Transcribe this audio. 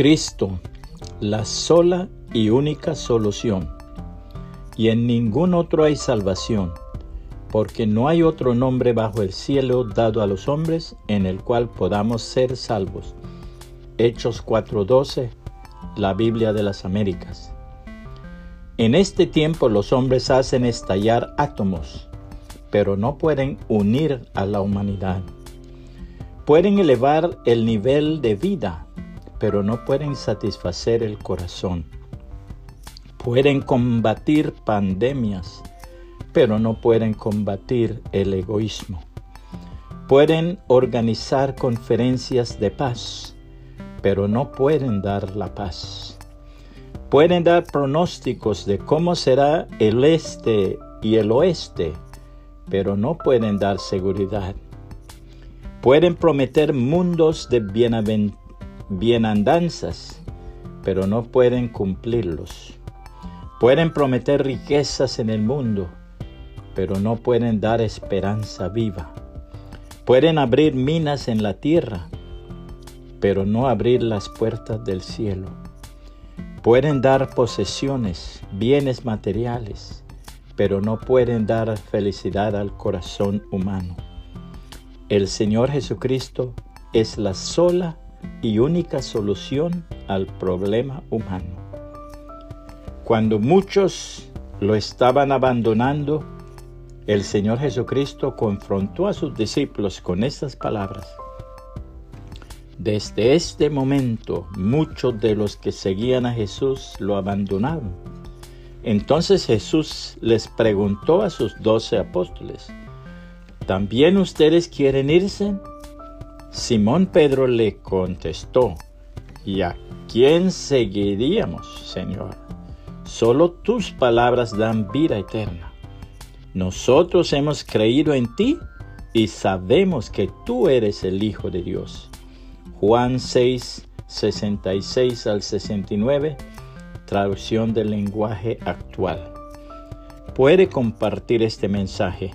Cristo, la sola y única solución. Y en ningún otro hay salvación, porque no hay otro nombre bajo el cielo dado a los hombres en el cual podamos ser salvos. Hechos 4:12, la Biblia de las Américas. En este tiempo los hombres hacen estallar átomos, pero no pueden unir a la humanidad. Pueden elevar el nivel de vida, pero no pueden satisfacer el corazón. Pueden combatir pandemias, pero no pueden combatir el egoísmo. Pueden organizar conferencias de paz, pero no pueden dar la paz. Pueden dar pronósticos de cómo será el este y el oeste, pero no pueden dar seguridad. Pueden prometer mundos de bienandanzas, pero no pueden cumplirlos. Pueden prometer riquezas en el mundo, pero no pueden dar esperanza viva. Pueden abrir minas en la tierra, pero no abrir las puertas del cielo. Pueden dar posesiones, bienes materiales, pero no pueden dar felicidad al corazón humano. El Señor Jesucristo es la sola y única solución al problema humano. Cuando muchos lo estaban abandonando, el Señor Jesucristo confrontó a sus discípulos con estas palabras. Desde este momento muchos de los que seguían a Jesús lo abandonaron. Entonces Jesús les preguntó a sus doce apóstoles, ¿también ustedes quieren irse? Simón Pedro le contestó, ¿y a quién seguiríamos, Señor? Solo tus palabras dan vida eterna. Nosotros hemos creído en ti y sabemos que tú eres el Hijo de Dios. Juan 6, 66 al 69, traducción del lenguaje actual. Puede compartir este mensaje